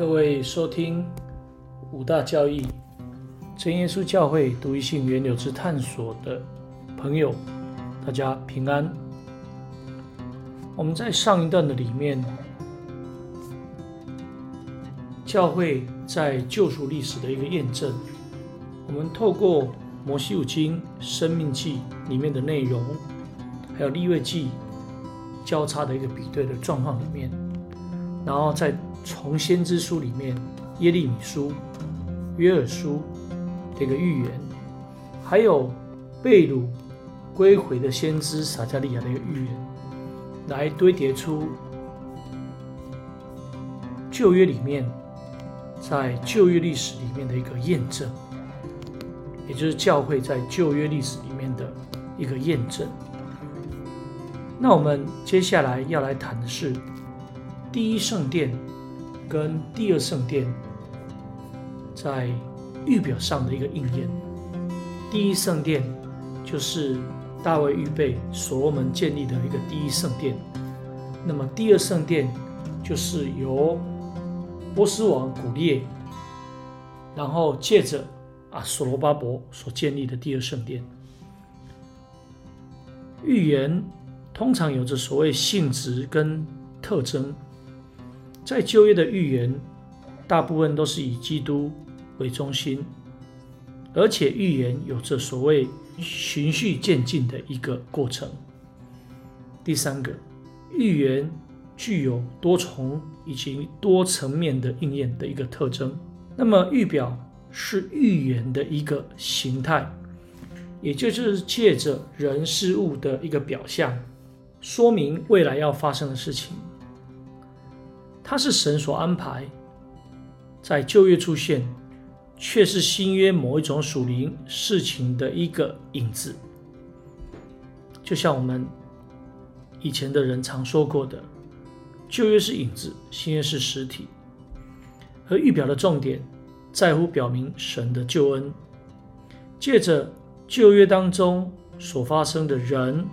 各位收听五大教义真耶稣教会独一性源流之探索的朋友，大家平安。我们在上一段的里面，教会在救赎历史的一个验证，我们透过摩西五经、生命记里面的内容，还有利未记交叉的一个比对的状况里面，然后在从先知书里面，耶利米书、约尔书这个预言，还有贝鲁归回的先知撒加利亚的一个预言，来堆叠出旧约里面在旧约历史里面的一个验证，也就是教会在旧约历史里面的一个验证。那我们接下来要来谈的是第一圣殿。跟第二圣殿在预表上的一个应验。第一圣殿就是大卫预备所罗门建立的一个第一圣殿，那么第二圣殿就是由波斯王古列，然后借着啊所罗巴伯所建立的第二圣殿。预言通常有着所谓性质跟特征。在旧约的预言，大部分都是以基督为中心，而且预言有着所谓循序渐进的一个过程。第三个，预言具有多重以及多层面的应验的一个特征。那么预表是预言的一个形态，也就是借着人事物的一个表象，说明未来要发生的事情。它是神所安排，在旧约出现，却是新约某一种属灵事情的一个影子。就像我们以前的人常说过的，旧约是影子，新约是实体。而预表的重点在乎表明神的救恩，借着旧约当中所发生的人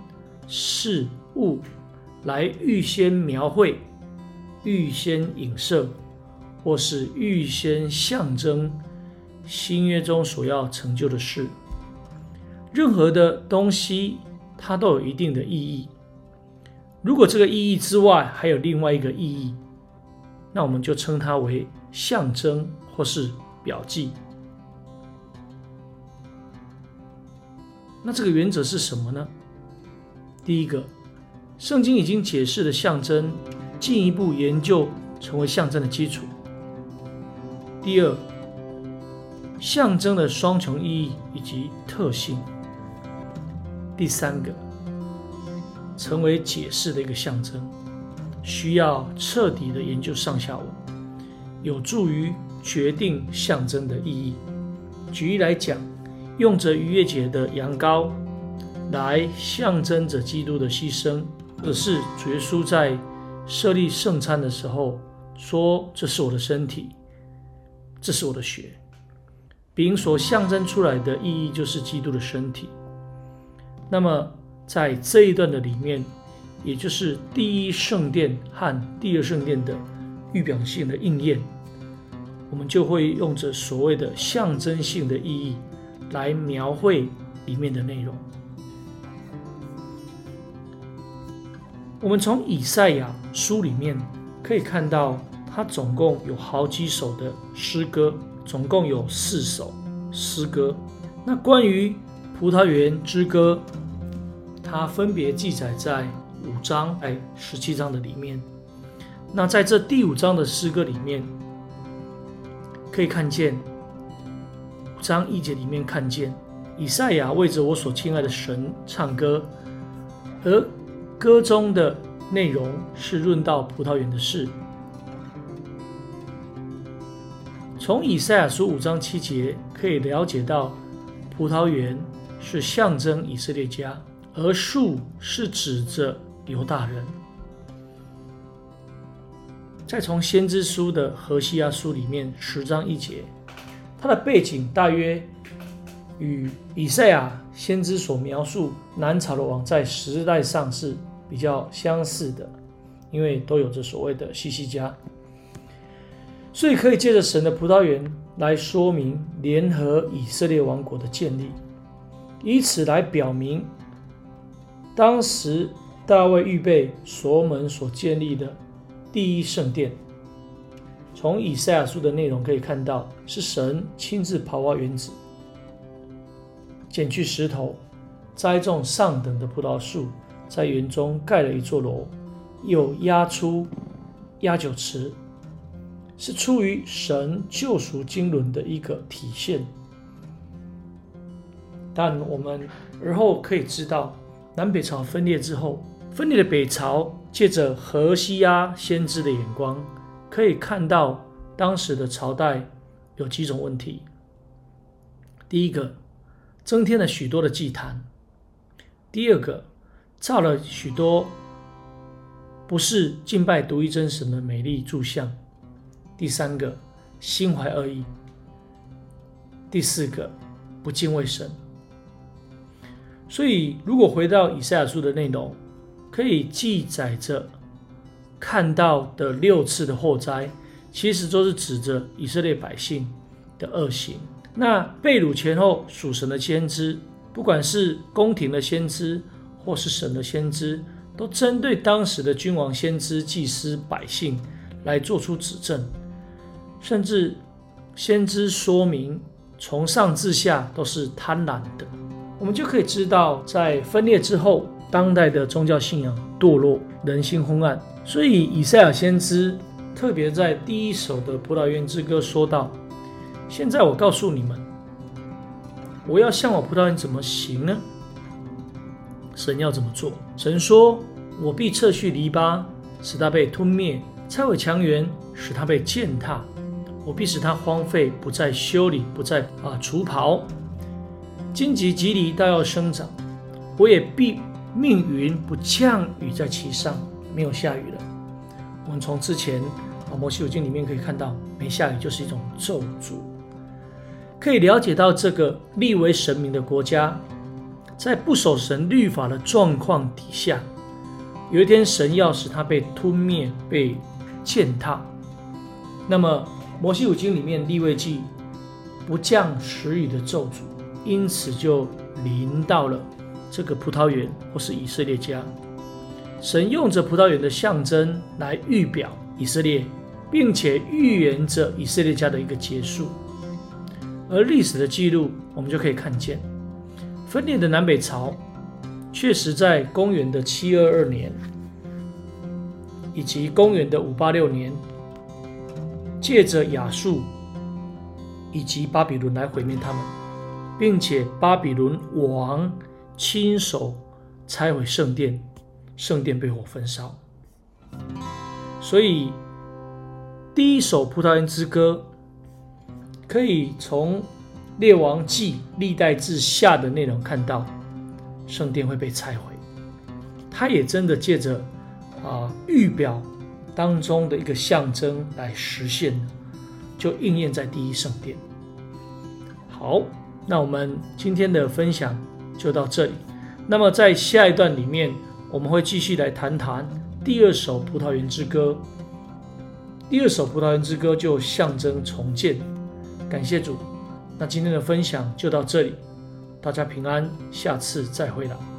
事物，来预先描绘。预先影射，或是预先象征新约中所要成就的事。任何的东西，它都有一定的意义。如果这个意义之外还有另外一个意义，那我们就称它为象征或是表记。那这个原则是什么呢？第一个，圣经已经解释的象征。进一步研究成为象征的基础。第二，象征的双重意义以及特性。第三个，成为解释的一个象征，需要彻底的研究上下文，有助于决定象征的意义。举例来讲，用着逾越节的羊羔来象征着基督的牺牲，或者是主耶稣在。设立圣餐的时候，说：“这是我的身体，这是我的血。”饼所象征出来的意义就是基督的身体。那么，在这一段的里面，也就是第一圣殿和第二圣殿的预表性的应验，我们就会用着所谓的象征性的意义来描绘里面的内容。我们从以赛亚书里面可以看到，它总共有好几首的诗歌，总共有四首诗歌。那关于葡萄园之歌，它分别记载在五章哎十七章的里面。那在这第五章的诗歌里面，可以看见五章一节里面看见以赛亚为着我所亲爱的神唱歌，而。歌中的内容是论到葡萄园的事。从以赛亚书五章七节可以了解到，葡萄园是象征以色列家，而树是指着犹大人。再从先知书的何西阿书里面十章一节，它的背景大约与以赛亚先知所描述南朝的王在时代上是。比较相似的，因为都有着所谓的西西家。所以可以借着神的葡萄园来说明联合以色列王国的建立，以此来表明当时大卫预备所门所建立的第一圣殿。从以赛亚书的内容可以看到，是神亲自刨挖园子，捡去石头，栽种上等的葡萄树，在园中盖了一座楼，又压出压酒池，是出于神救赎经纶的一个体现。但我们而后可以知道，南北朝分裂之后，分裂的北朝借着河西亚先知的眼光。可以看到当时的朝代有几种问题。第一个，增添了许多的祭坛；第二个，造了许多不是敬拜独一真神的美丽柱像；第三个，心怀恶意；第四个，不敬畏神。所以，如果回到以赛亚书的内容，可以记载着。看到的六次的祸灾，其实都是指着以色列百姓的恶行。那被掳前后属神的先知，不管是宫廷的先知，或是神的先知，都针对当时的君王、先知、祭司、百姓来做出指证，甚至先知说明从上至下都是贪婪的。我们就可以知道，在分裂之后，当代的宗教信仰堕落，人心昏暗。所以，以赛亚先知特别在第一首的葡萄园之歌说道：“现在我告诉你们，我要向我葡萄园怎么行呢？神要怎么做？神说：我必撤去篱笆，使它被吞灭；拆毁墙垣，使它被践踏。我必使它荒废，不再修理，不再啊除刨。荆棘蒺藜都要生长，我也必命云不降雨在其上。”没有下雨了。我们从之前啊《摩西五经》里面可以看到，没下雨就是一种咒诅。可以了解到，这个立为神明的国家，在不守神律法的状况底下，有一天神要使它被吞灭、被践踏。那么《摩西五经》里面立位记不降时雨的咒诅，因此就临到了这个葡萄园或是以色列家。神用着葡萄园的象征来预表以色列，并且预言着以色列家的一个结束。而历史的记录，我们就可以看见，分裂的南北朝确实在公元的七二二年，以及公元的五八六年，借着亚述以及巴比伦来毁灭他们，并且巴比伦王亲手拆毁圣殿。圣殿被火焚烧，所以第一首葡萄园之歌可以从列王记历代志下的内容看到，圣殿会被拆毁。它也真的借着啊预表当中的一个象征来实现就应验在第一圣殿。好，那我们今天的分享就到这里。那么在下一段里面。我们会继续来谈谈第二首《葡萄园之歌》。第二首《葡萄园之歌》就象征重建。感谢主，那今天的分享就到这里，大家平安，下次再会了。